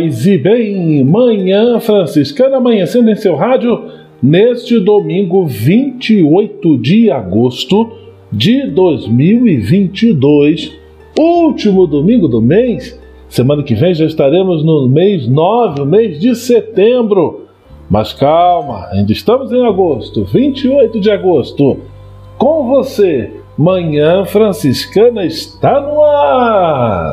Paz e bem, manhã franciscana amanhecendo em seu rádio neste domingo 28 de agosto de 2022, último domingo do mês. Semana que vem já estaremos no mês 9, o mês de setembro. Mas calma, ainda estamos em agosto, 28 de agosto. Com você, Manhã Franciscana está no ar.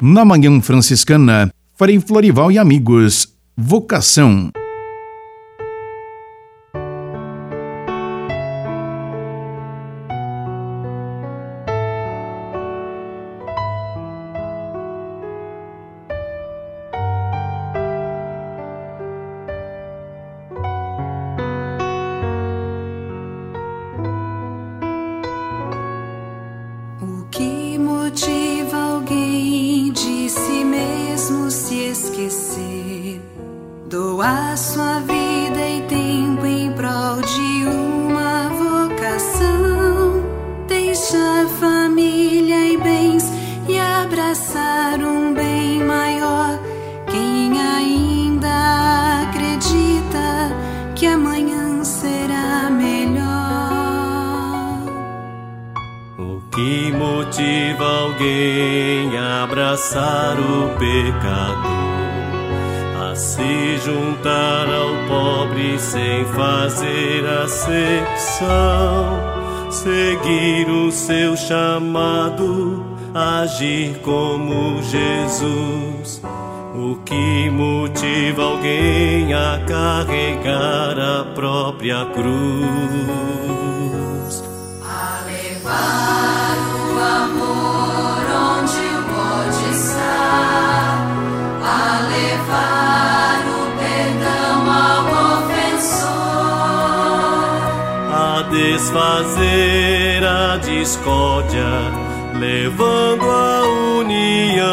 Na Manhã Franciscana, farei Florival e Amigos. Vocação. Agir como Jesus. O que motiva alguém a carregar a própria cruz? A levar desfazer a discórdia levando a união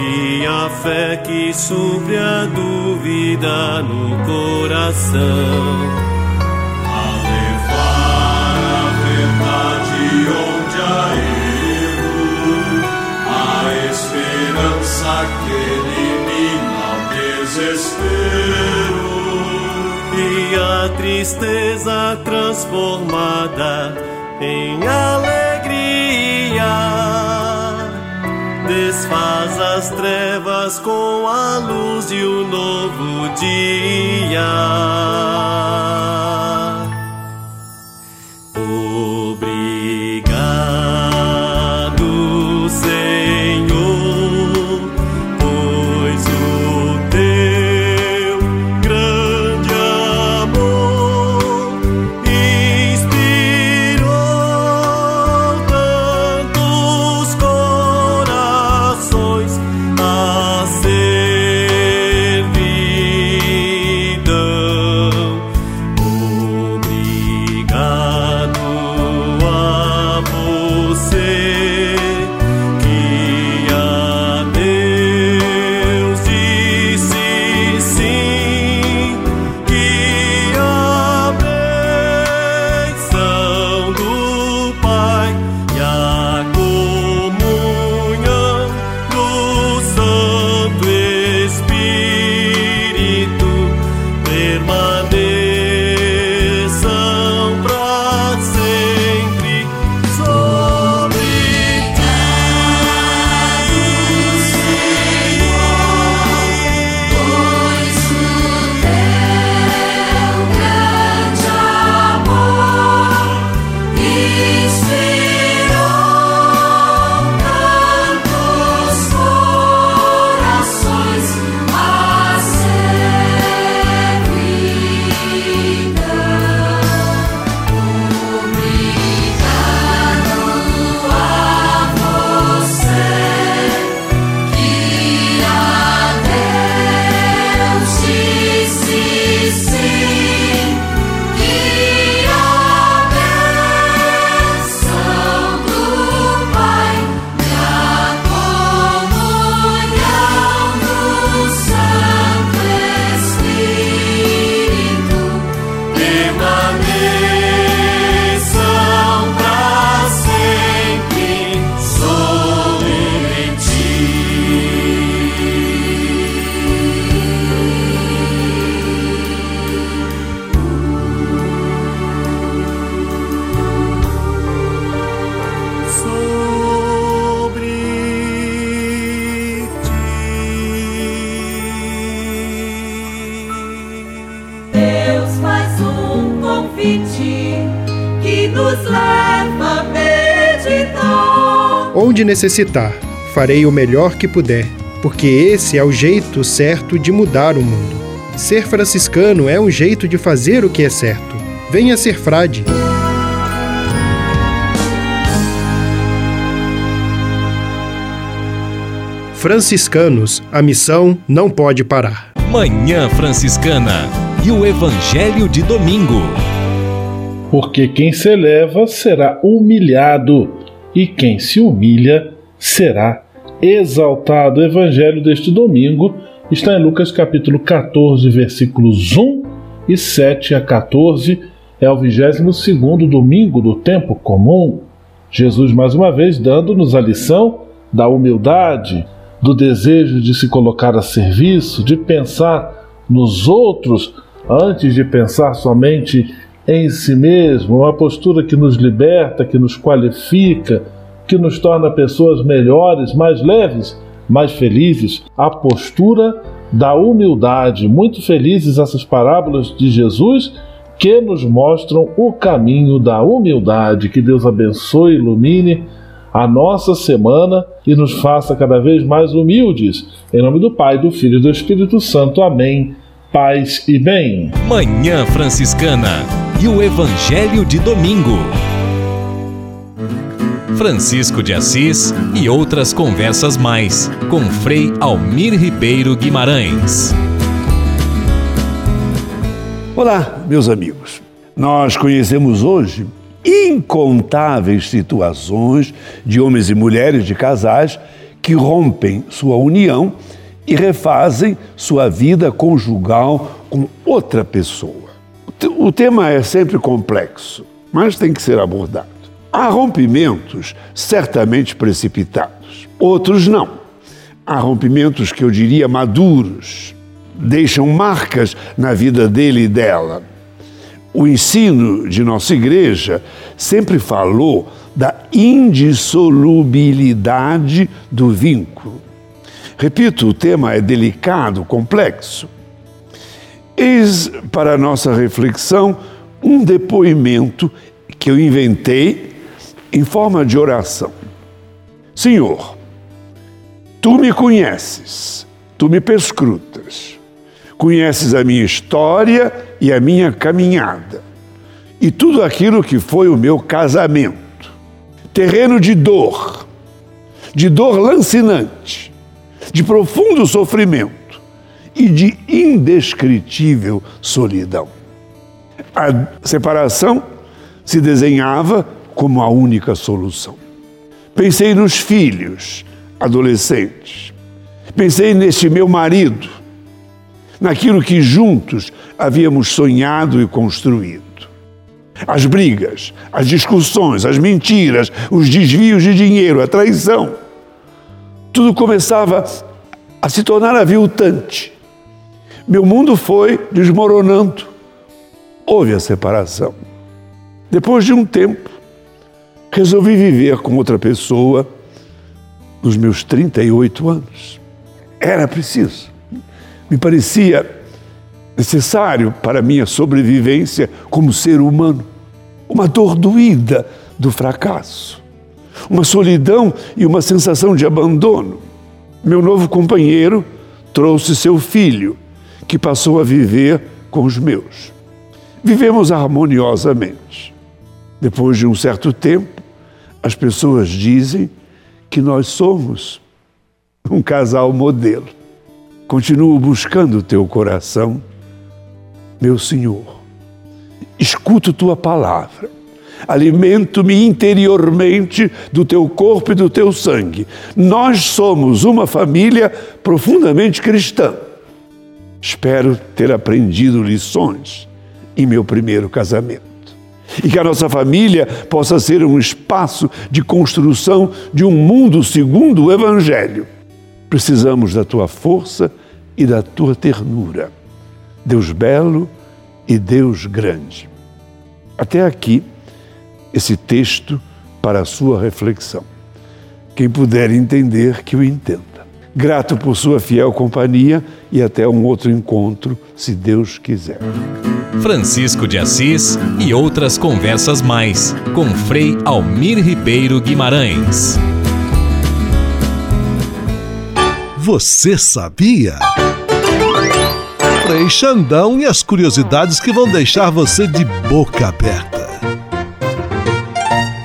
e a fé que supre a dúvida no coração. A levar a verdade onde há erro, a esperança que elimina o desespero e a tristeza transformada em alegria. Desfaz as trevas com a luz de um novo dia. Convite que nos leva a meditar. Onde necessitar, farei o melhor que puder, porque esse é o jeito certo de mudar o mundo. Ser franciscano é um jeito de fazer o que é certo. Venha ser frade. Franciscanos, a missão não pode parar. Manhã Franciscana e o Evangelho de Domingo. Porque quem se eleva será humilhado, e quem se humilha será exaltado. O Evangelho deste domingo está em Lucas capítulo 14, versículos 1 e 7 a 14. É o 22 domingo do tempo comum. Jesus, mais uma vez, dando-nos a lição da humildade, do desejo de se colocar a serviço, de pensar nos outros antes de pensar somente em si mesmo, uma postura que nos liberta, que nos qualifica, que nos torna pessoas melhores, mais leves, mais felizes, a postura da humildade. Muito felizes essas parábolas de Jesus que nos mostram o caminho da humildade. Que Deus abençoe e ilumine a nossa semana e nos faça cada vez mais humildes. Em nome do Pai, do Filho e do Espírito Santo. Amém. Paz e bem. Manhã Franciscana e o Evangelho de Domingo. Francisco de Assis e outras conversas mais com Frei Almir Ribeiro Guimarães. Olá, meus amigos. Nós conhecemos hoje incontáveis situações de homens e mulheres, de casais, que rompem sua união e refazem sua vida conjugal com outra pessoa. O tema é sempre complexo, mas tem que ser abordado. Há rompimentos certamente precipitados, outros não. Há rompimentos que eu diria maduros, deixam marcas na vida dele e dela. O ensino de nossa igreja sempre falou da indissolubilidade do vínculo. Repito, o tema é delicado, complexo. Eis para nossa reflexão um depoimento que eu inventei em forma de oração. Senhor, tu me conheces, tu me perscrutas, conheces a minha história e a minha caminhada, e tudo aquilo que foi o meu casamento, terreno de dor, de dor lancinante, de profundo sofrimento e de indescritível solidão. A separação se desenhava como a única solução. Pensei nos filhos, adolescentes. Pensei neste meu marido, naquilo que juntos havíamos sonhado e construído. As brigas, as discussões, as mentiras, os desvios de dinheiro, a traição. Tudo começava a se tornar aviltante. Meu mundo foi desmoronando. Houve a separação. Depois de um tempo, resolvi viver com outra pessoa nos meus 38 anos. Era preciso. Me parecia necessário para minha sobrevivência como ser humano. Uma dor doída do fracasso, uma solidão e uma sensação de abandono. Meu novo companheiro trouxe seu filho, que passou a viver com os meus. Vivemos harmoniosamente. Depois de um certo tempo, as pessoas dizem que nós somos um casal modelo. Continuo buscando o teu coração, meu Senhor. Escuto tua palavra. Alimento-me interiormente do teu corpo e do teu sangue. Nós somos uma família profundamente cristã. Espero ter aprendido lições em meu primeiro casamento. E que a nossa família possa ser um espaço de construção de um mundo segundo o Evangelho. Precisamos da tua força e da tua ternura. Deus belo e Deus grande. Até aqui, esse texto para a sua reflexão. Quem puder entender, que o entenda. Grato por sua fiel companhia e até um outro encontro, se Deus quiser. Francisco de Assis e outras conversas mais com Frei Almir Ribeiro Guimarães. Você sabia? Frei Xandão e as curiosidades que vão deixar você de boca aberta.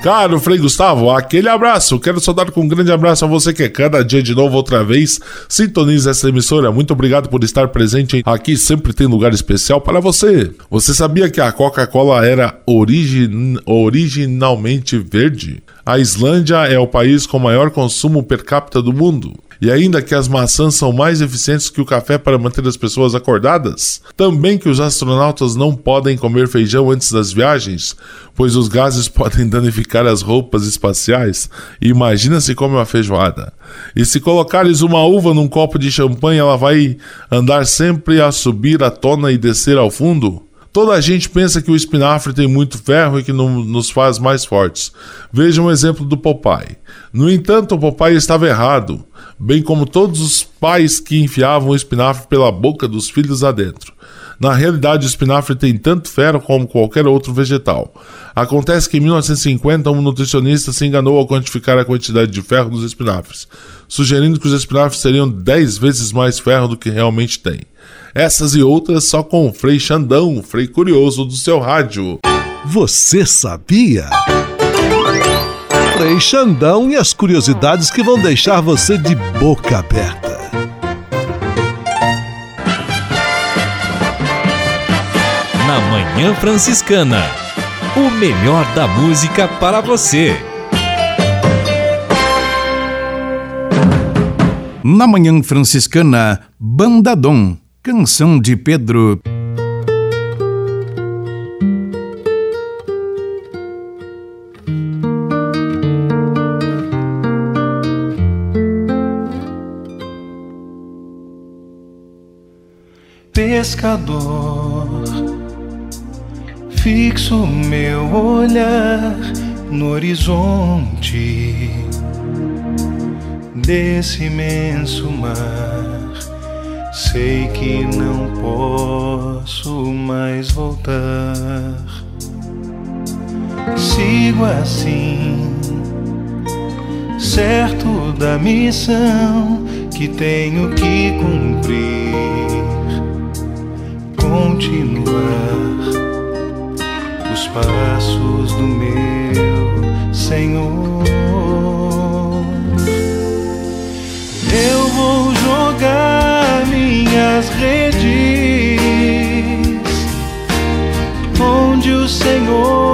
Caro Frei Gustavo, aquele abraço. Quero saudar com um grande abraço a você que é cada dia de novo, outra vez, sintoniza essa emissora. Muito obrigado por estar presente aqui. Sempre tem lugar especial para você. Você sabia que a Coca-Cola era origin... originalmente verde? A Islândia é o país com maior consumo per capita do mundo. E ainda que as maçãs são mais eficientes que o café para manter as pessoas acordadas? Também que os astronautas não podem comer feijão antes das viagens, pois os gases podem danificar as roupas espaciais? Imagina se come uma feijoada. E se colocares uma uva num copo de champanhe, ela vai andar sempre a subir à tona e descer ao fundo? Toda a gente pensa que o espinafre tem muito ferro e que não nos faz mais fortes. Veja um exemplo do Popeye. No entanto, o Popeye estava errado, bem como todos os pais que enfiavam o espinafre pela boca dos filhos adentro. Na realidade, o espinafre tem tanto ferro como qualquer outro vegetal. Acontece que em 1950 um nutricionista se enganou ao quantificar a quantidade de ferro dos espinafres, sugerindo que os espinafres teriam 10 vezes mais ferro do que realmente têm. Essas e outras só com o Frei Xandão, Frei Curioso do seu rádio. Você sabia? Frei Xandão e as curiosidades que vão deixar você de boca aberta. Na Manhã Franciscana, o melhor da música para você. Na Manhã Franciscana, Bandadom, canção de Pedro. Pescador, fixo meu olhar no horizonte desse imenso mar. Sei que não posso mais voltar. Sigo assim, certo da missão que tenho que cumprir. Continuar os passos do meu Senhor. Eu vou jogar minhas redes onde o Senhor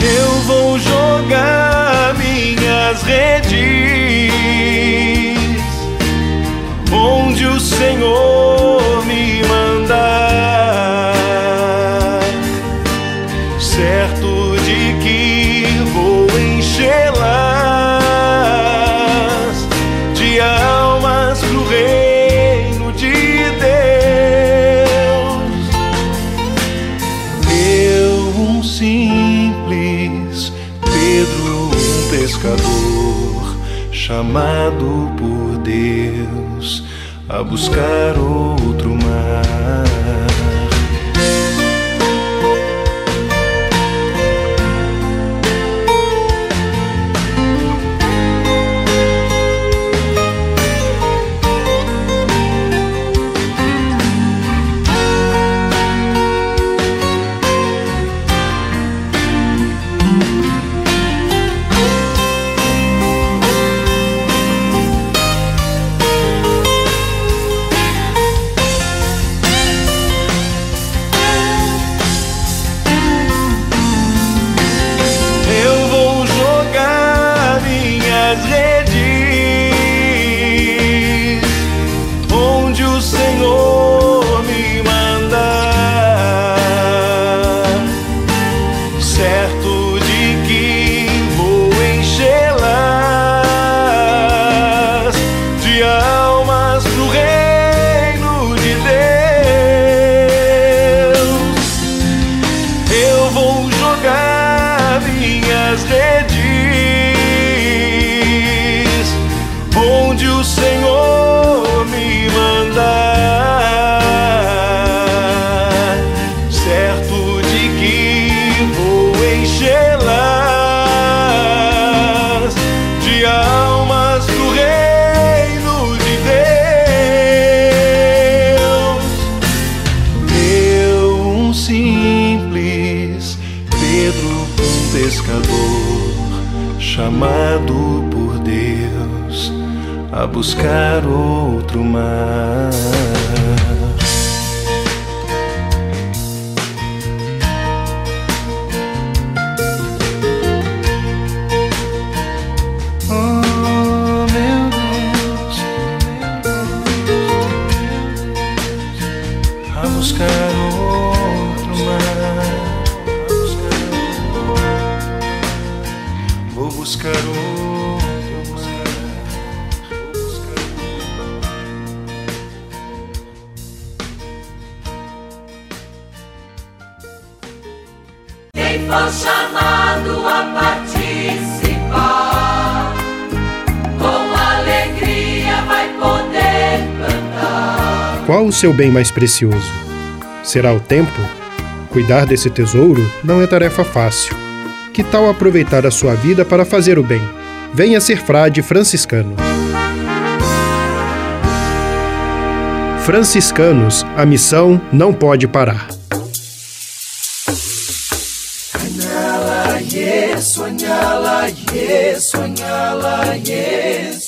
Eu vou jogar minhas redes onde o Senhor me mandar, chamado por Deus a buscar outro mar. Pescador, chamado por Deus a buscar outro mar. O seu bem mais precioso? Será o tempo? Cuidar desse tesouro não é tarefa fácil. Que tal aproveitar a sua vida para fazer o bem? Venha ser frade franciscano. Franciscanos, a missão não pode parar. Yesu, anyala Yesu, anyala Yesu.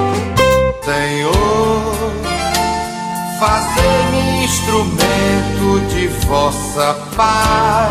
Vossa paz.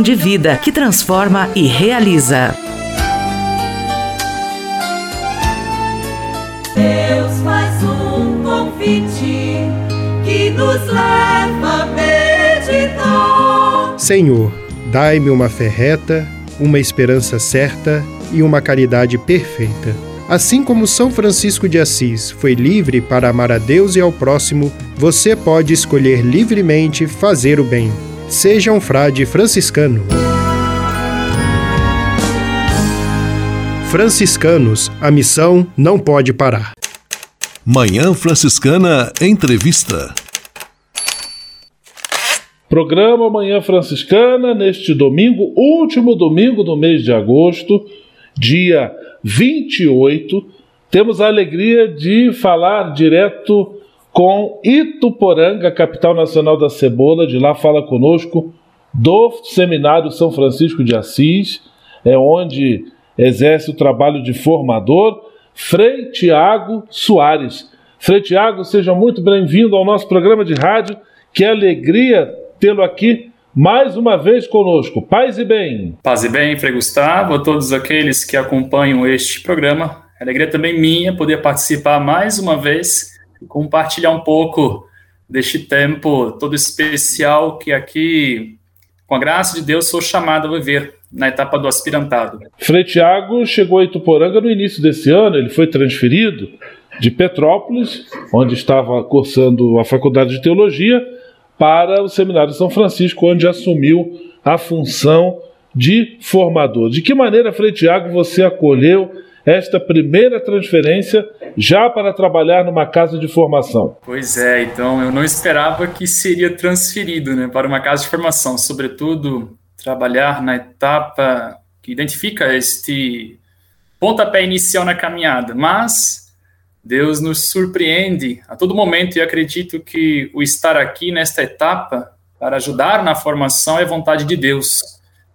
de vida que transforma e realiza. Deus faz um convite que nos leva a meditar. Senhor, dai-me uma fé reta, uma esperança certa e uma caridade perfeita. Assim como São Francisco de Assis foi livre para amar a Deus e ao próximo, você pode escolher livremente fazer o bem. Seja um frade franciscano. Franciscanos, a missão não pode parar. Manhã Franciscana Entrevista. Programa Manhã Franciscana neste domingo, último domingo do mês de agosto, dia 28. Temos a alegria de falar direto com Ituporanga, capital nacional da cebola. De lá fala conosco do Seminário São Francisco de Assis, é onde exerce o trabalho de formador, Frei Tiago Soares. Frei Tiago, seja muito bem-vindo ao nosso programa de rádio. Que alegria tê-lo aqui mais uma vez conosco. Paz e bem. Paz e bem, Frei Gustavo, a todos aqueles que acompanham este programa. Alegria também minha poder participar mais uma vez compartilhar um pouco deste tempo todo especial que aqui, com a graça de Deus, sou chamado a viver. na etapa do aspirantado. Frei Tiago chegou a Ituporanga no início desse ano, ele foi transferido de Petrópolis, onde estava cursando a faculdade de teologia, para o Seminário São Francisco, onde assumiu a função de formador. De que maneira, Frei Tiago, você acolheu esta primeira transferência já para trabalhar numa casa de formação? Pois é, então eu não esperava que seria transferido né, para uma casa de formação, sobretudo trabalhar na etapa que identifica este pontapé inicial na caminhada, mas Deus nos surpreende a todo momento e acredito que o estar aqui nesta etapa para ajudar na formação é vontade de Deus,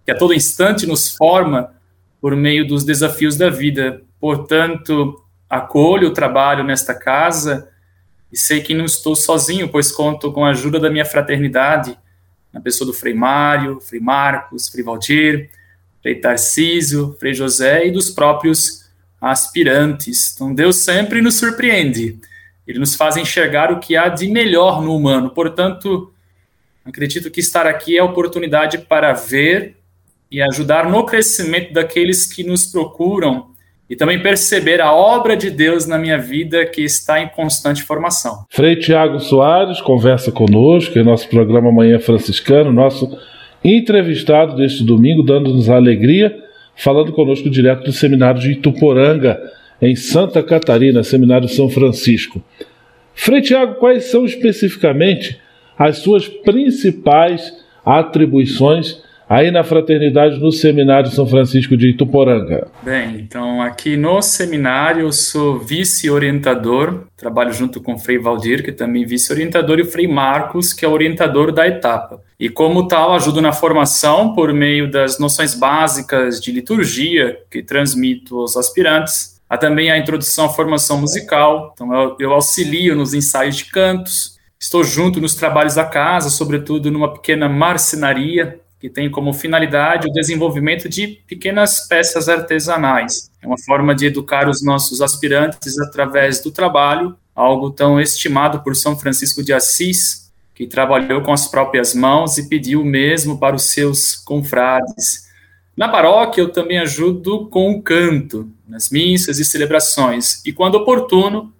que a todo instante nos forma por meio dos desafios da vida. Portanto, acolho o trabalho nesta casa e sei que não estou sozinho, pois conto com a ajuda da minha fraternidade, na pessoa do Frei Mário, Frei Marcos, Frei Valdir, Frei Tarcísio, Frei José e dos próprios aspirantes. Então Deus sempre nos surpreende. Ele nos faz enxergar o que há de melhor no humano. Portanto, acredito que estar aqui é oportunidade para ver e ajudar no crescimento daqueles que nos procuram e também perceber a obra de Deus na minha vida que está em constante formação. Frei Tiago Soares conversa conosco em nosso programa Manhã Franciscano, nosso entrevistado deste domingo, dando-nos alegria falando conosco direto do seminário de Ituporanga, em Santa Catarina, seminário São Francisco. Frei Tiago, quais são especificamente as suas principais atribuições aí na fraternidade no Seminário São Francisco de Ituporanga? Bem, então aqui no seminário eu sou vice-orientador, trabalho junto com o Frei Valdir, que é também vice-orientador, e o Frei Marcos, que é orientador da etapa. E como tal, ajudo na formação por meio das noções básicas de liturgia que transmito aos aspirantes. Há também a introdução à formação musical, então eu, eu auxilio nos ensaios de cantos, estou junto nos trabalhos da casa, sobretudo numa pequena marcenaria, que tem como finalidade o desenvolvimento de pequenas peças artesanais. É uma forma de educar os nossos aspirantes através do trabalho, algo tão estimado por São Francisco de Assis, que trabalhou com as próprias mãos e pediu o mesmo para os seus confrades. Na paróquia, eu também ajudo com o canto, nas missas e celebrações, e, quando oportuno,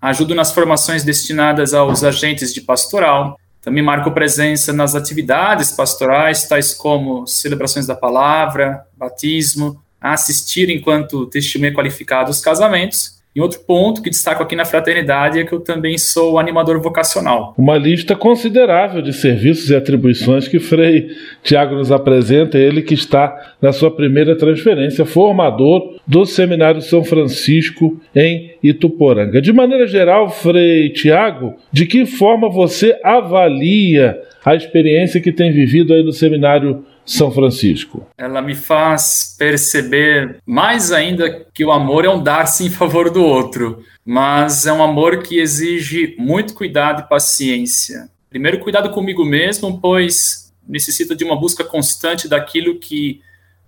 ajudo nas formações destinadas aos agentes de pastoral, também marco presença nas atividades pastorais, tais como celebrações da palavra, batismo, assistir enquanto testemunha qualificado os casamentos e outro ponto que destaco aqui na fraternidade é que eu também sou animador vocacional. Uma lista considerável de serviços e atribuições que Frei Tiago nos apresenta, ele que está na sua primeira transferência, formador do Seminário São Francisco em Ituporanga. De maneira geral, Frei Tiago, de que forma você avalia a experiência que tem vivido aí no Seminário são Francisco? Ela me faz perceber mais ainda que o amor é um dar-se em favor do outro, mas é um amor que exige muito cuidado e paciência. Primeiro, cuidado comigo mesmo, pois necessita de uma busca constante daquilo que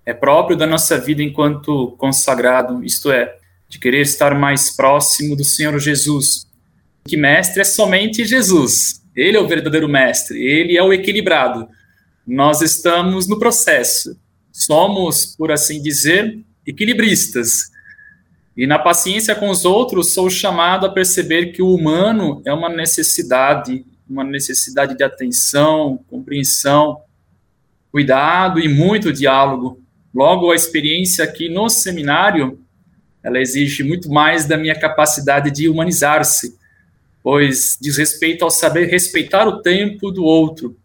é próprio da nossa vida enquanto consagrado, isto é, de querer estar mais próximo do Senhor Jesus. Que mestre é somente Jesus. Ele é o verdadeiro mestre, ele é o equilibrado nós estamos no processo. Somos, por assim dizer, equilibristas. E na paciência com os outros, sou chamado a perceber que o humano é uma necessidade, uma necessidade de atenção, compreensão, cuidado e muito diálogo. Logo, a experiência aqui no seminário, ela exige muito mais da minha capacidade de humanizar-se, pois diz respeito ao saber respeitar o tempo do outro,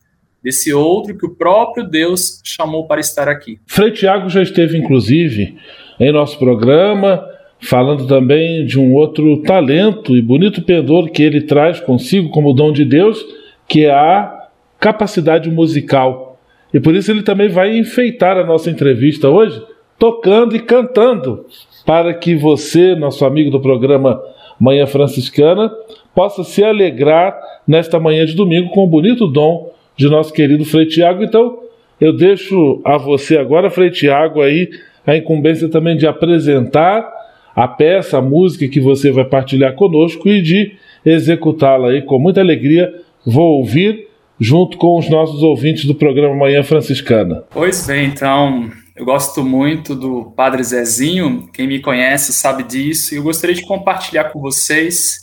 desse outro que o próprio Deus chamou para estar aqui. Frei Tiago já esteve, inclusive, em nosso programa, falando também de um outro talento e bonito pendor que ele traz consigo como dom de Deus, que é a capacidade musical. E por isso ele também vai enfeitar a nossa entrevista hoje, tocando e cantando, para que você, nosso amigo do programa Manhã Franciscana, possa se alegrar nesta manhã de domingo com o bonito dom de nosso querido Frei Tiago. Então, eu deixo a você agora, Frei Tiago, aí a incumbência também de apresentar a peça, a música que você vai partilhar conosco e de executá-la aí com muita alegria. Vou ouvir junto com os nossos ouvintes do programa Manhã Franciscana. Pois bem, então, Eu gosto muito do Padre Zezinho, quem me conhece sabe disso, e eu gostaria de compartilhar com vocês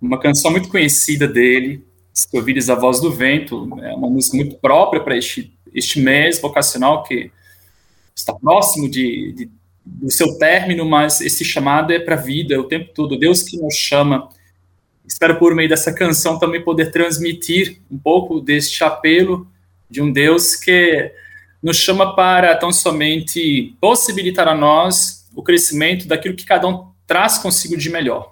uma canção muito conhecida dele, Se Ouvires a Voz do Vento, é uma música muito própria para este, este mês vocacional que está próximo de, de, do seu término, mas esse chamado é para a vida o tempo todo, Deus que nos chama. Espero por meio dessa canção também poder transmitir um pouco deste apelo de um Deus que nos chama para tão somente possibilitar a nós o crescimento daquilo que cada um traz consigo de melhor.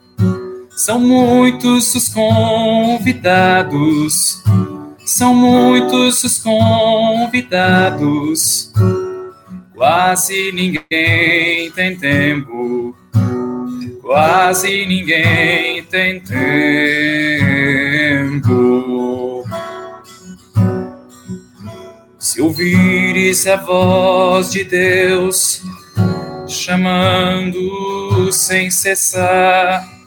São muitos os convidados. São muitos os convidados. Quase ninguém tem tempo. Quase ninguém tem tempo. Se ouvires a voz de Deus chamando sem cessar,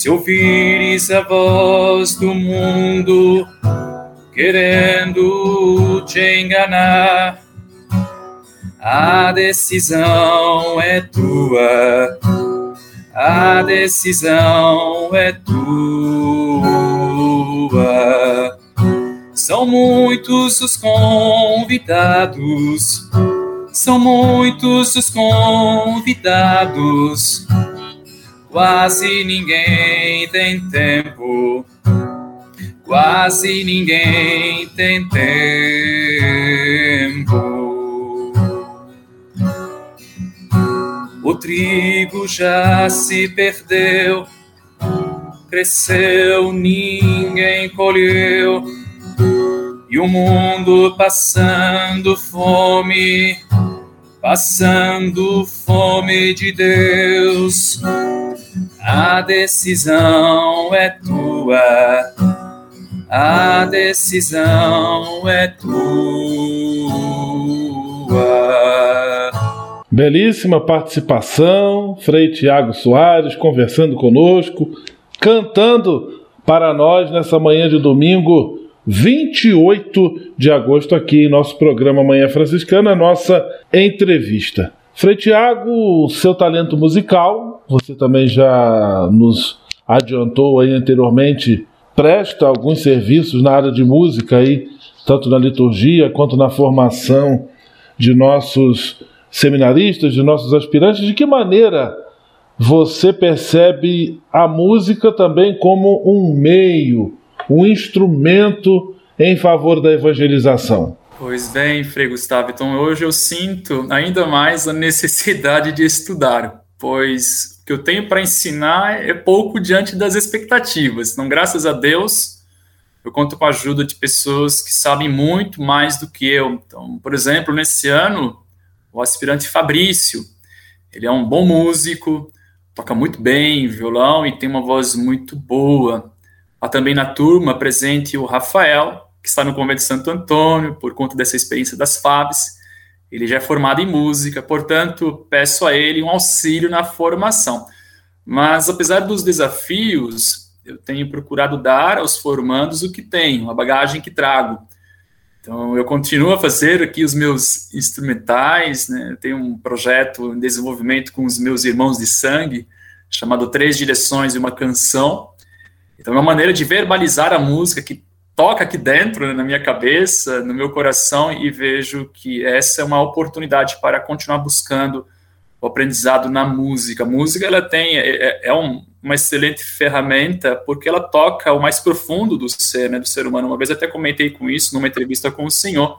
se ouvires a voz do mundo querendo te enganar, a decisão é tua, a decisão é tua. São muitos os convidados, são muitos os convidados. Quase ninguém tem tempo, quase ninguém tem tempo. O trigo já se perdeu, cresceu, ninguém colheu e o mundo passando fome, passando fome de Deus. A decisão é tua, a decisão é tua. Belíssima participação, Frei Tiago Soares conversando conosco, cantando para nós nessa manhã de domingo 28 de agosto, aqui em nosso programa Manhã Franciscana, nossa entrevista. Frei Tiago, seu talento musical, você também já nos adiantou aí anteriormente, presta alguns serviços na área de música aí, tanto na liturgia quanto na formação de nossos seminaristas, de nossos aspirantes. De que maneira você percebe a música também como um meio um instrumento em favor da evangelização. Pois bem, Frei Gustavo, então hoje eu sinto ainda mais a necessidade de estudar, pois que eu tenho para ensinar é pouco diante das expectativas. Então, graças a Deus, eu conto com a ajuda de pessoas que sabem muito mais do que eu. Então, por exemplo, nesse ano, o aspirante Fabrício, ele é um bom músico, toca muito bem violão e tem uma voz muito boa. Há também na turma presente o Rafael, que está no Convento de Santo Antônio, por conta dessa experiência das FABs. Ele já é formado em música, portanto, peço a ele um auxílio na formação. Mas, apesar dos desafios, eu tenho procurado dar aos formandos o que tenho, a bagagem que trago. Então, eu continuo a fazer aqui os meus instrumentais, né? Eu tenho um projeto em desenvolvimento com os meus irmãos de sangue, chamado Três Direções e uma Canção, então, é uma maneira de verbalizar a música que toca aqui dentro, né, na minha cabeça, no meu coração, e vejo que essa é uma oportunidade para continuar buscando o aprendizado na música. A música, ela tem, é, é, é um, uma excelente ferramenta, porque ela toca o mais profundo do ser, né, do ser humano. Uma vez até comentei com isso numa entrevista com o senhor.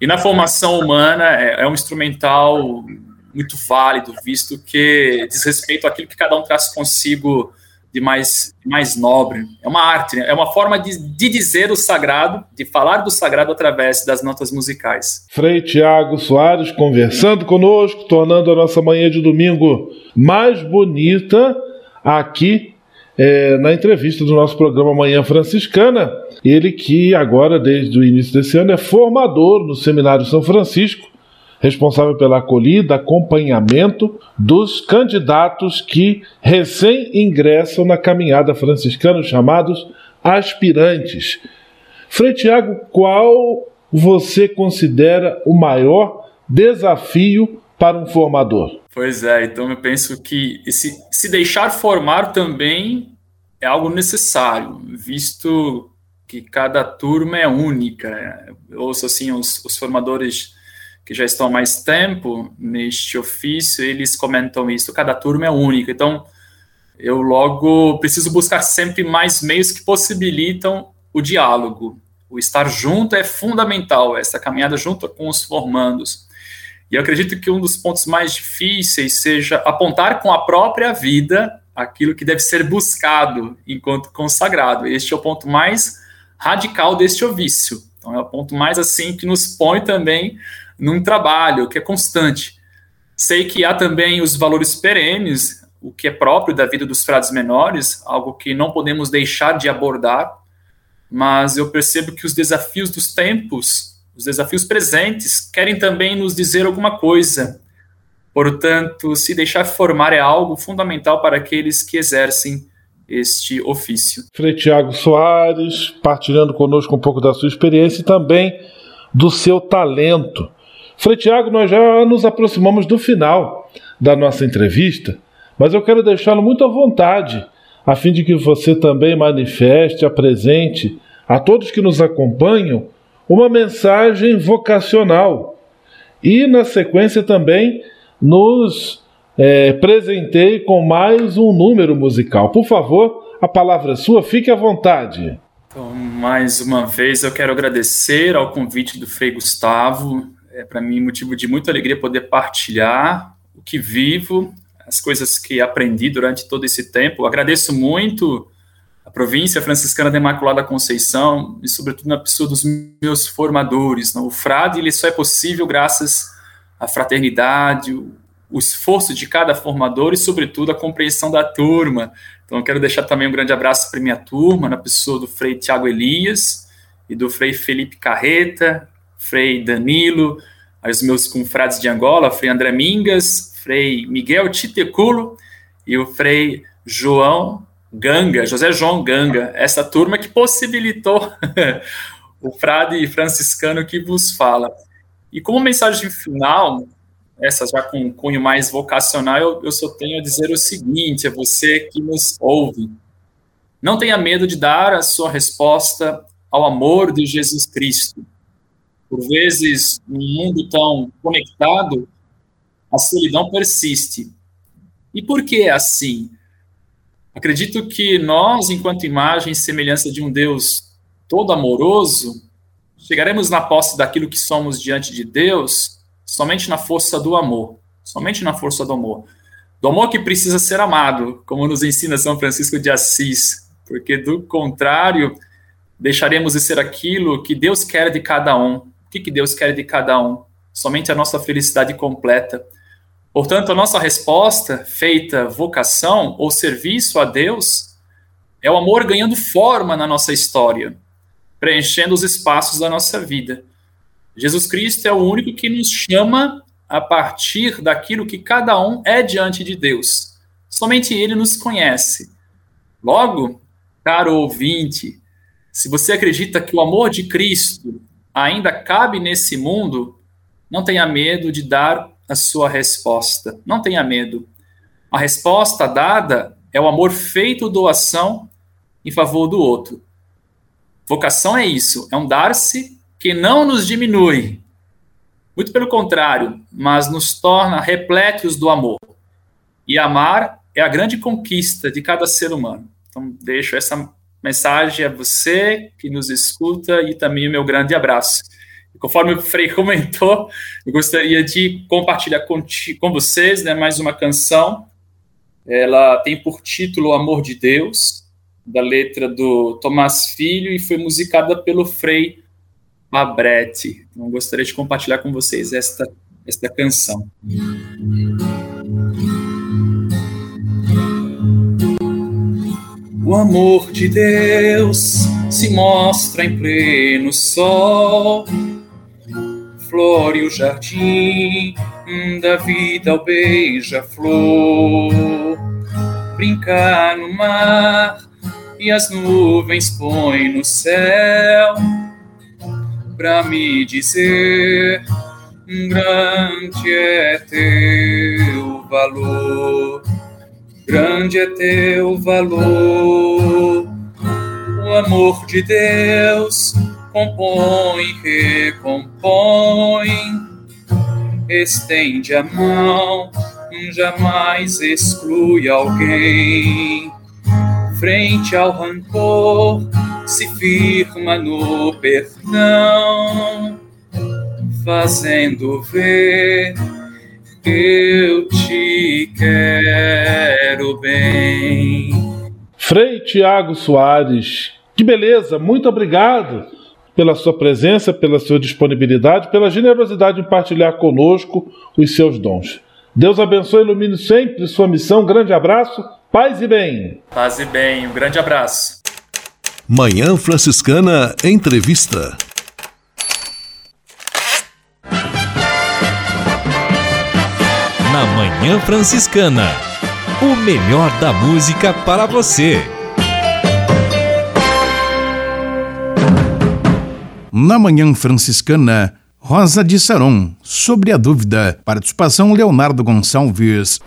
E na formação humana, é, é um instrumental muito válido, visto que diz respeito àquilo que cada um traz consigo de mais, mais nobre. É uma arte, né? é uma forma de, de dizer o sagrado, de falar do sagrado através das notas musicais. Frei Tiago Soares conversando conosco, tornando a nossa manhã de domingo mais bonita aqui é, na entrevista do nosso programa Manhã Franciscana. Ele que agora, desde o início desse ano, é formador no Seminário São Francisco responsável pela acolhida, acompanhamento dos candidatos que recém ingressam na caminhada franciscana, chamados aspirantes. Frei Tiago, qual você considera o maior desafio para um formador? Pois é, então eu penso que esse, se deixar formar também é algo necessário, visto que cada turma é única. Eu ouço assim os, os formadores que já estão há mais tempo neste ofício, eles comentam isso. Cada turma é única. Então, eu logo preciso buscar sempre mais meios que possibilitam o diálogo. O estar junto é fundamental, essa caminhada junto com os formandos. E eu acredito que um dos pontos mais difíceis seja apontar com a própria vida aquilo que deve ser buscado enquanto consagrado. Este é o ponto mais radical deste ofício. Então, é o ponto mais assim que nos põe também num trabalho que é constante. Sei que há também os valores perenes, o que é próprio da vida dos frades menores, algo que não podemos deixar de abordar, mas eu percebo que os desafios dos tempos, os desafios presentes, querem também nos dizer alguma coisa. Portanto, se deixar formar é algo fundamental para aqueles que exercem este ofício. Frei Tiago Soares, partilhando conosco um pouco da sua experiência e também do seu talento Frei Tiago, nós já nos aproximamos do final da nossa entrevista, mas eu quero deixá-lo muito à vontade, a fim de que você também manifeste, apresente a todos que nos acompanham uma mensagem vocacional e, na sequência, também nos é, presenteie com mais um número musical. Por favor, a palavra é sua, fique à vontade. Então, mais uma vez, eu quero agradecer ao convite do Frei Gustavo é para mim motivo de muita alegria poder partilhar o que vivo, as coisas que aprendi durante todo esse tempo. agradeço muito a província franciscana da Imaculada Conceição e, sobretudo, na pessoa dos meus formadores. Não? O frade ele só é possível graças à fraternidade, o esforço de cada formador e, sobretudo, a compreensão da turma. Então, quero deixar também um grande abraço para minha turma, na pessoa do Frei Tiago Elias e do Frei Felipe Carreta, Frei Danilo, os meus confrades de Angola, Frei André Mingas, Frei Miguel Titeculo e o Frei João Ganga, José João Ganga, essa turma que possibilitou o frade franciscano que vos fala. E como mensagem final, essa já com cunho mais vocacional, eu, eu só tenho a dizer o seguinte a você que nos ouve. Não tenha medo de dar a sua resposta ao amor de Jesus Cristo por vezes, num mundo tão conectado, a solidão persiste. E por que é assim? Acredito que nós, enquanto imagem e semelhança de um Deus todo amoroso, chegaremos na posse daquilo que somos diante de Deus somente na força do amor, somente na força do amor. Do amor que precisa ser amado, como nos ensina São Francisco de Assis, porque do contrário, deixaremos de ser aquilo que Deus quer de cada um, o que, que Deus quer de cada um? Somente a nossa felicidade completa. Portanto, a nossa resposta, feita vocação ou serviço a Deus, é o amor ganhando forma na nossa história, preenchendo os espaços da nossa vida. Jesus Cristo é o único que nos chama a partir daquilo que cada um é diante de Deus. Somente Ele nos conhece. Logo, caro ouvinte, se você acredita que o amor de Cristo ainda cabe nesse mundo, não tenha medo de dar a sua resposta. Não tenha medo. A resposta dada é o amor feito doação em favor do outro. Vocação é isso, é um dar-se que não nos diminui. Muito pelo contrário, mas nos torna repletos do amor. E amar é a grande conquista de cada ser humano. Então, deixo essa mensagem a você que nos escuta e também o meu grande abraço. Conforme o Frei comentou, eu gostaria de compartilhar com, com vocês né, mais uma canção Ela tem por título Amor de Deus, da letra do Tomás Filho, e foi musicada pelo Frei Babretti. Então, gostaria de compartilhar com vocês esta, esta canção. O amor de Deus se mostra em pleno sol, flore o jardim da vida ao beija-flor, brincar no mar e as nuvens põe no céu. Para me dizer grande é teu valor, grande é teu valor. O amor de Deus compõe, recompõe, estende a mão, jamais exclui alguém. Frente ao rancor, se firma no perdão, fazendo ver eu te quero bem. Frei Tiago Soares, que beleza, muito obrigado pela sua presença, pela sua disponibilidade, pela generosidade em partilhar conosco os seus dons. Deus abençoe e ilumine sempre sua missão. grande abraço, paz e bem. Paz e bem, um grande abraço. Manhã Franciscana Entrevista. Na Manhã Franciscana, o melhor da música para você. Na Manhã Franciscana, Rosa de Saron, sobre a dúvida. Participação Leonardo Gonçalves.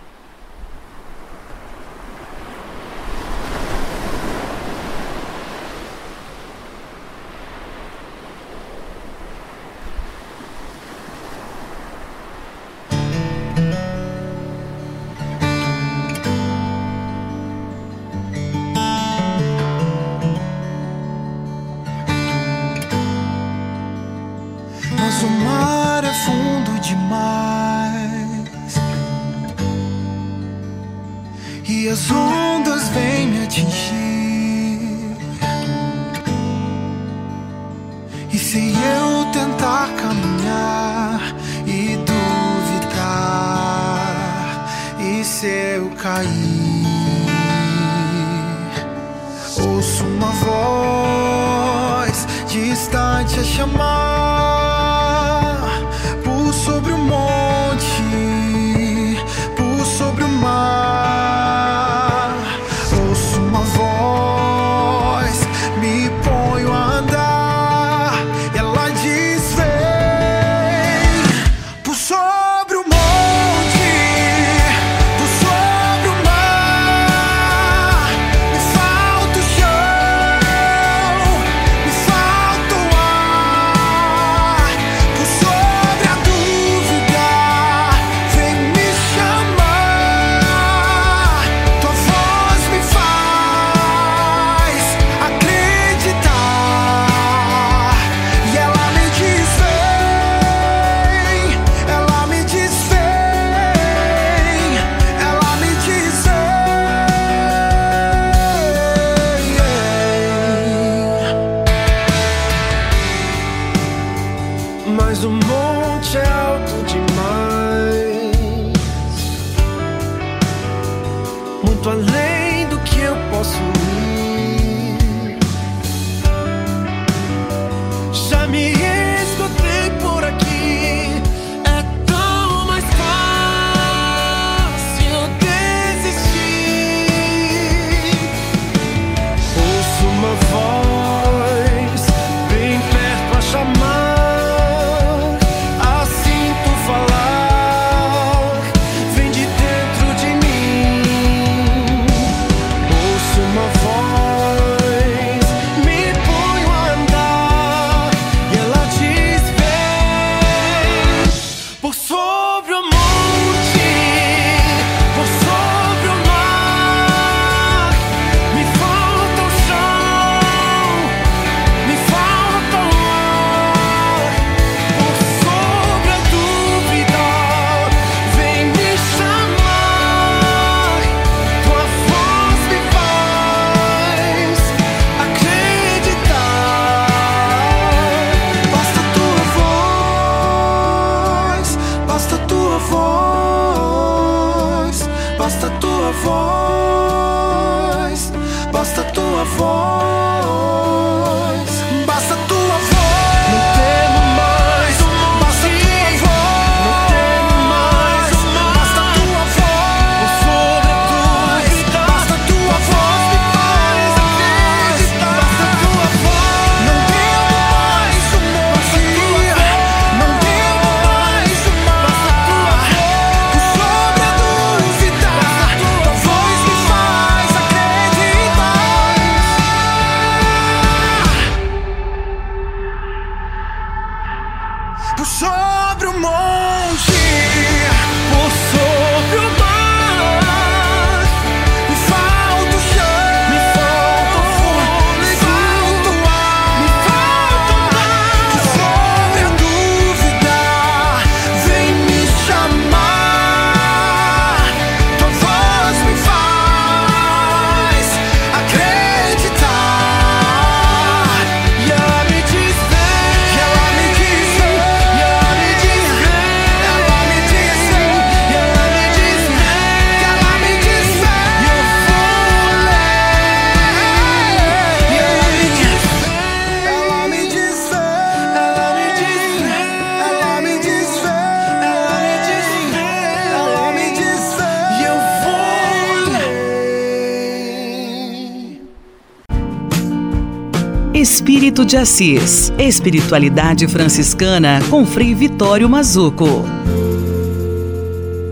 Espírito de Assis. Espiritualidade franciscana com Frei Vitório Mazuco.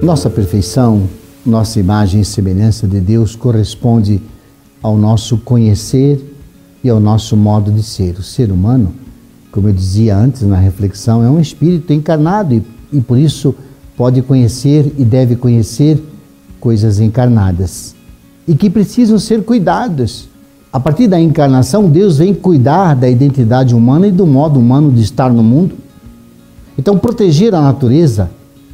Nossa perfeição, nossa imagem e semelhança de Deus corresponde ao nosso conhecer e ao nosso modo de ser. O ser humano, como eu dizia antes na reflexão, é um espírito encarnado e, e por isso pode conhecer e deve conhecer coisas encarnadas e que precisam ser cuidadas. A partir da encarnação, Deus vem cuidar da identidade humana e do modo humano de estar no mundo. Então, proteger a natureza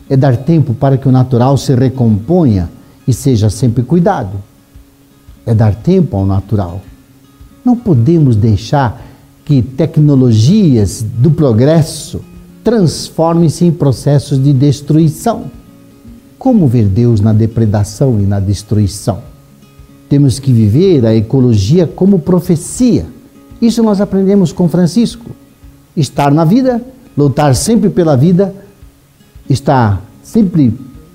é dar tempo para que o natural se recomponha e seja sempre cuidado. É dar tempo ao natural. Não podemos deixar que tecnologias do progresso transformem-se em processos de destruição. Como ver Deus na depredação e na destruição? Temos que viver a ecologia como profecia. Isso nós aprendemos com Francisco. Estar na vida, lutar sempre pela vida, estar sempre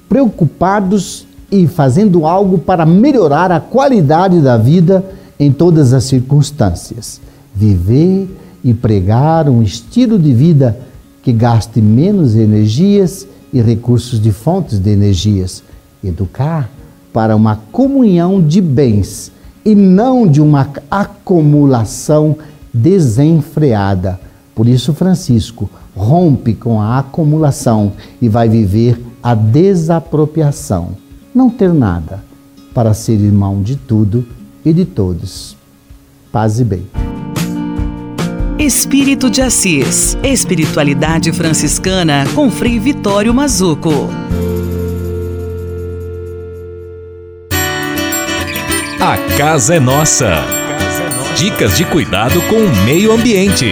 preocupados e fazendo algo para melhorar a qualidade da vida em todas as circunstâncias. Viver e pregar um estilo de vida que gaste menos energias e recursos de fontes de energias. Educar para uma comunhão de bens e não de uma acumulação desenfreada. Por isso, Francisco rompe com a acumulação e vai viver a desapropriação. Não ter nada para ser irmão de tudo e de todos. Paz e bem. Espírito de Assis. Espiritualidade franciscana com Frei Vitório Mazuco. A casa é nossa. Dicas de cuidado com o meio ambiente.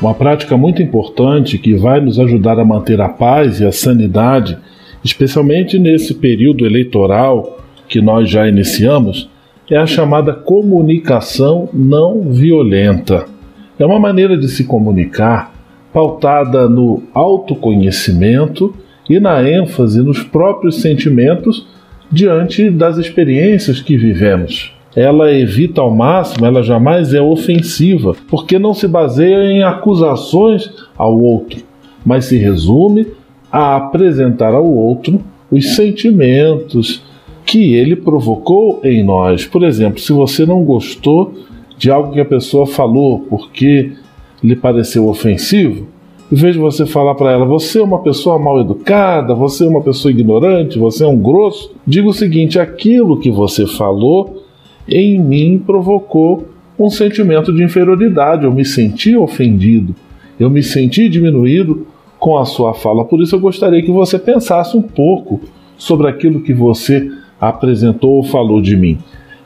Uma prática muito importante que vai nos ajudar a manter a paz e a sanidade, especialmente nesse período eleitoral que nós já iniciamos, é a chamada comunicação não violenta. É uma maneira de se comunicar pautada no autoconhecimento e na ênfase nos próprios sentimentos diante das experiências que vivemos. Ela evita ao máximo, ela jamais é ofensiva, porque não se baseia em acusações ao outro, mas se resume a apresentar ao outro os sentimentos que ele provocou em nós. Por exemplo, se você não gostou de algo que a pessoa falou porque lhe pareceu ofensivo, de você falar para ela, você é uma pessoa mal educada, você é uma pessoa ignorante, você é um grosso, diga o seguinte: aquilo que você falou em mim provocou um sentimento de inferioridade, eu me senti ofendido, eu me senti diminuído com a sua fala. Por isso eu gostaria que você pensasse um pouco sobre aquilo que você apresentou ou falou de mim.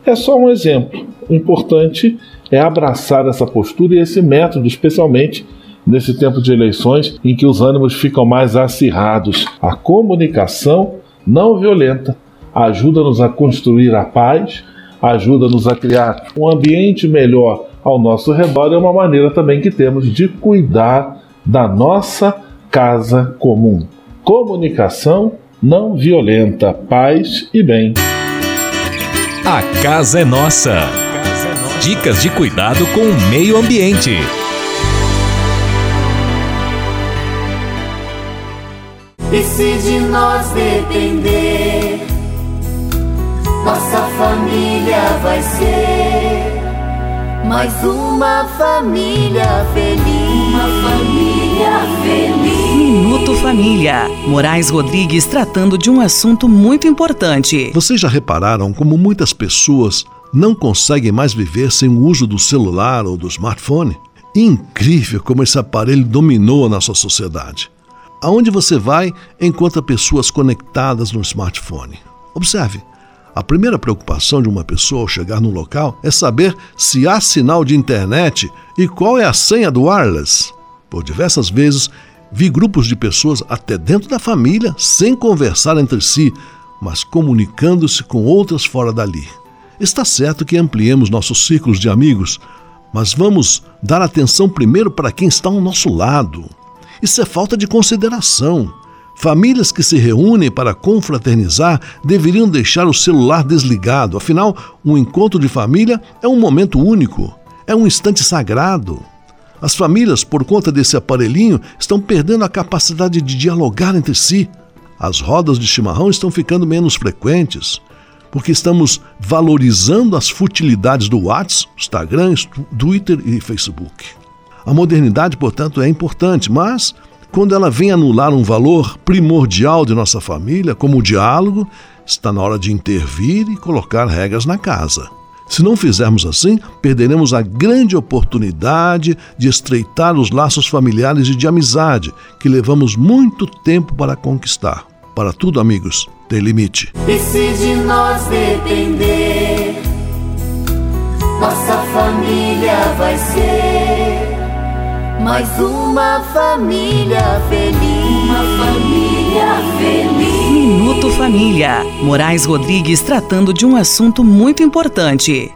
É só um exemplo. O importante é abraçar essa postura e esse método, especialmente nesse tempo de eleições em que os ânimos ficam mais acirrados. A comunicação não violenta ajuda-nos a construir a paz, ajuda-nos a criar um ambiente melhor ao nosso redor. É uma maneira também que temos de cuidar da nossa casa comum. Comunicação não violenta, paz e bem. A casa é nossa. Dicas de cuidado com o meio ambiente. E se de nós depender, nossa família vai ser mais uma família feliz. Uma família feliz. Minuto Família. Moraes Rodrigues tratando de um assunto muito importante. Vocês já repararam como muitas pessoas não conseguem mais viver sem o uso do celular ou do smartphone? Incrível como esse aparelho dominou a nossa sociedade. Aonde você vai, encontra pessoas conectadas no smartphone. Observe, a primeira preocupação de uma pessoa ao chegar no local é saber se há sinal de internet e qual é a senha do wireless. Por diversas vezes, vi grupos de pessoas até dentro da família sem conversar entre si, mas comunicando-se com outras fora dali. Está certo que ampliemos nossos círculos de amigos, mas vamos dar atenção primeiro para quem está ao nosso lado. Isso é falta de consideração. Famílias que se reúnem para confraternizar deveriam deixar o celular desligado, afinal, um encontro de família é um momento único, é um instante sagrado. As famílias, por conta desse aparelhinho, estão perdendo a capacidade de dialogar entre si. As rodas de chimarrão estão ficando menos frequentes, porque estamos valorizando as futilidades do WhatsApp, Instagram, Twitter e Facebook. A modernidade, portanto, é importante, mas quando ela vem anular um valor primordial de nossa família, como o diálogo, está na hora de intervir e colocar regras na casa. Se não fizermos assim, perderemos a grande oportunidade de estreitar os laços familiares e de amizade que levamos muito tempo para conquistar. Para tudo, amigos, tem limite. E se de nós depender, nossa família vai ser mais uma família feliz. Uma família feliz. Minuto Família. Moraes Rodrigues tratando de um assunto muito importante.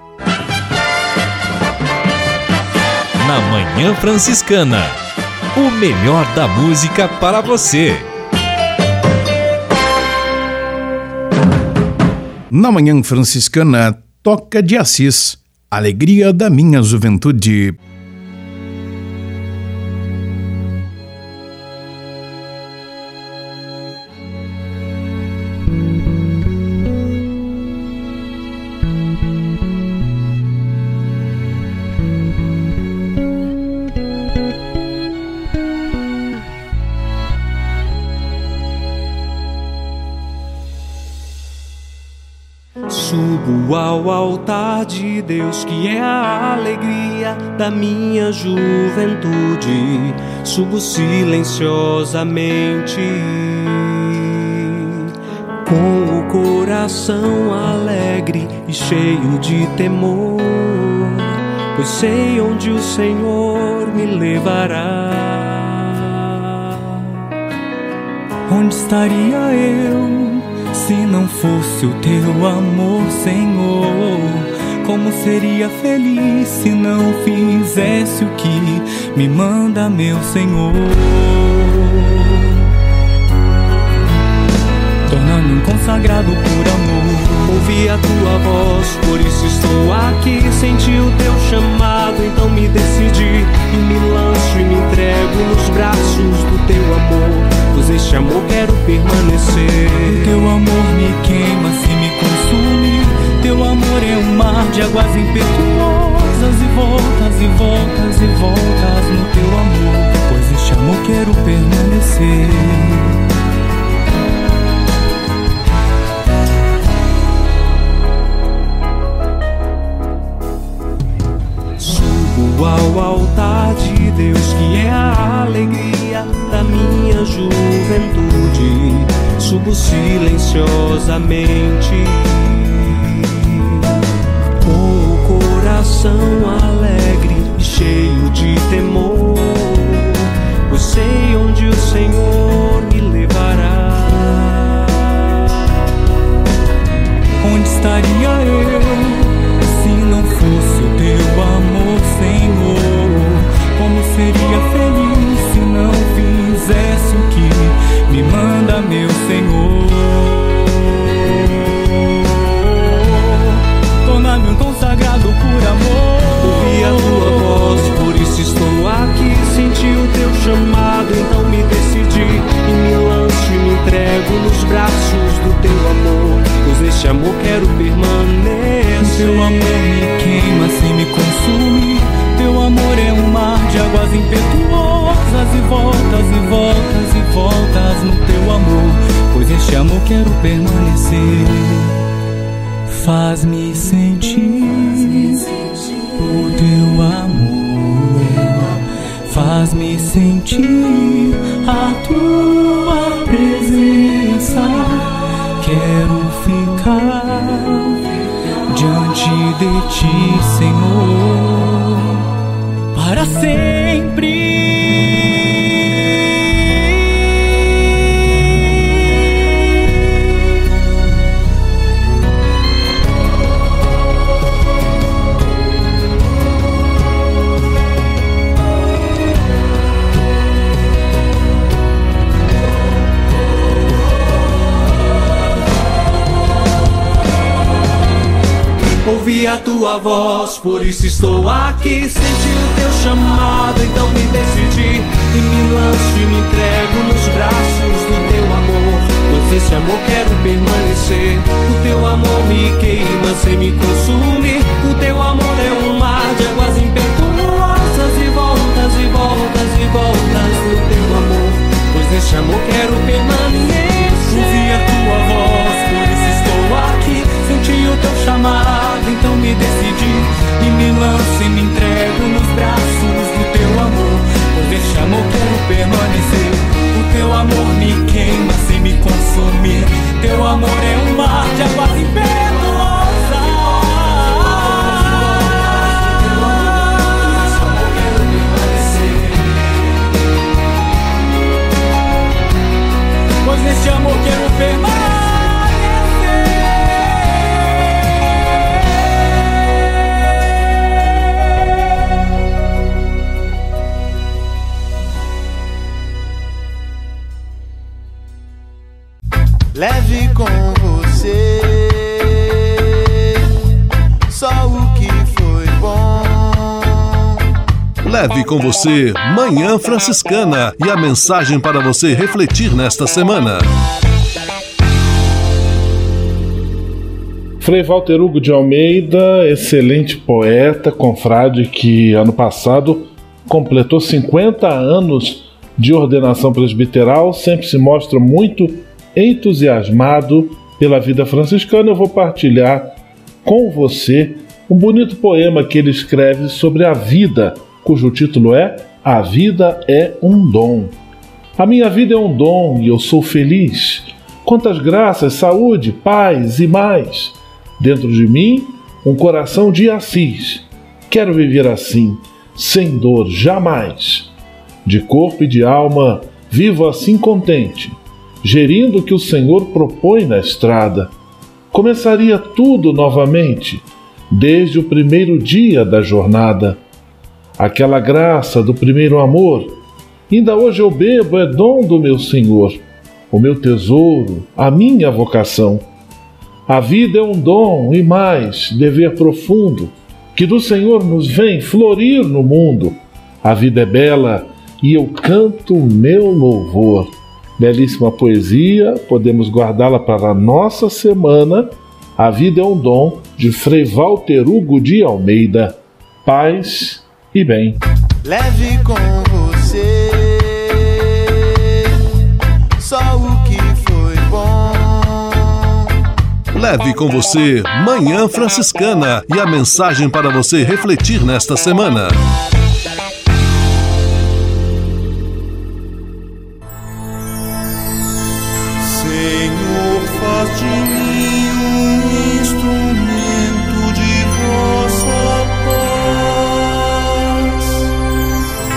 Na Manhã Franciscana. O melhor da música para você. Na Manhã Franciscana, toca de Assis, Alegria da Minha Juventude. Juventude. Subo silenciosamente, com o coração alegre e cheio de temor, pois sei onde o Senhor me levará. Onde estaria eu? Se não fosse o teu amor, Senhor, como seria feliz se não fizesse o que me manda, meu Senhor? Tornar-me um consagrado por amor. Ouvi a tua voz, por isso estou aqui. Senti o teu chamado, então me decidi e me lanço e me entrego nos braços do teu amor. Pois este amor quero permanecer. Teu amor me queima se me consume. Teu amor é um mar de águas impetuosas e voltas e voltas e voltas no teu amor. Pois este amor quero permanecer. Subo ao altar de Deus, que é a alegria da minha juventude. Subo silenciosamente, coração alegre e cheio de temor. Eu sei onde o Senhor me levará. Onde estaria eu se não fosse o teu amor, Senhor? Como seria feliz se não fizesse o que me manda, meu Senhor? chamado, então me decidi e me lanço e me entrego nos braços do teu amor. Pois este amor quero permanecer. Teu amor me queima sem me consumir. Teu amor é um mar de águas impetuosas e voltas e voltas e voltas no teu amor. Pois este amor quero permanecer. Faz-me sentir Faz-me sentir a tua presença. Quero ficar diante de ti, Senhor, para sempre. Voz, por isso estou aqui. Senti o teu chamado, então me decidi. E me lanço e me entrego nos braços do teu amor. Pois esse amor quero permanecer. O teu amor me queima sem me consumir. O teu amor é um mar de águas impetuosas e voltas e voltas e voltas no teu amor. Pois esse amor quero permanecer. Senti o teu chamado, então me decidi. E me lanço e me entrego nos braços do teu amor. Pois este amor quero permanecer. O teu amor me queima sem me consumir. Teu amor é um mar de águas impetuosas. Pois neste amor quero permanecer. Leve com você só o que foi bom. Leve com você Manhã Franciscana e a mensagem para você refletir nesta semana. Frei Walter Hugo de Almeida, excelente poeta, confrade que ano passado completou 50 anos de ordenação presbiteral, sempre se mostra muito entusiasmado pela vida franciscana. Eu vou partilhar com você um bonito poema que ele escreve sobre a vida, cujo título é A Vida é um Dom. A minha vida é um dom e eu sou feliz. Quantas graças, saúde, paz e mais. Dentro de mim, um coração de Assis. Quero viver assim, sem dor jamais. De corpo e de alma, vivo assim contente, gerindo o que o Senhor propõe na estrada. Começaria tudo novamente, desde o primeiro dia da jornada. Aquela graça do primeiro amor, ainda hoje eu bebo, é dom do meu Senhor, o meu tesouro, a minha vocação. A vida é um dom e mais, dever profundo, que do Senhor nos vem florir no mundo. A vida é bela e eu canto meu louvor. Belíssima poesia, podemos guardá-la para a nossa semana. A vida é um dom de Frei Walter Hugo de Almeida. Paz e bem. Leve com você só o que foi bom. Leve com você Manhã Franciscana e a mensagem para você refletir nesta semana.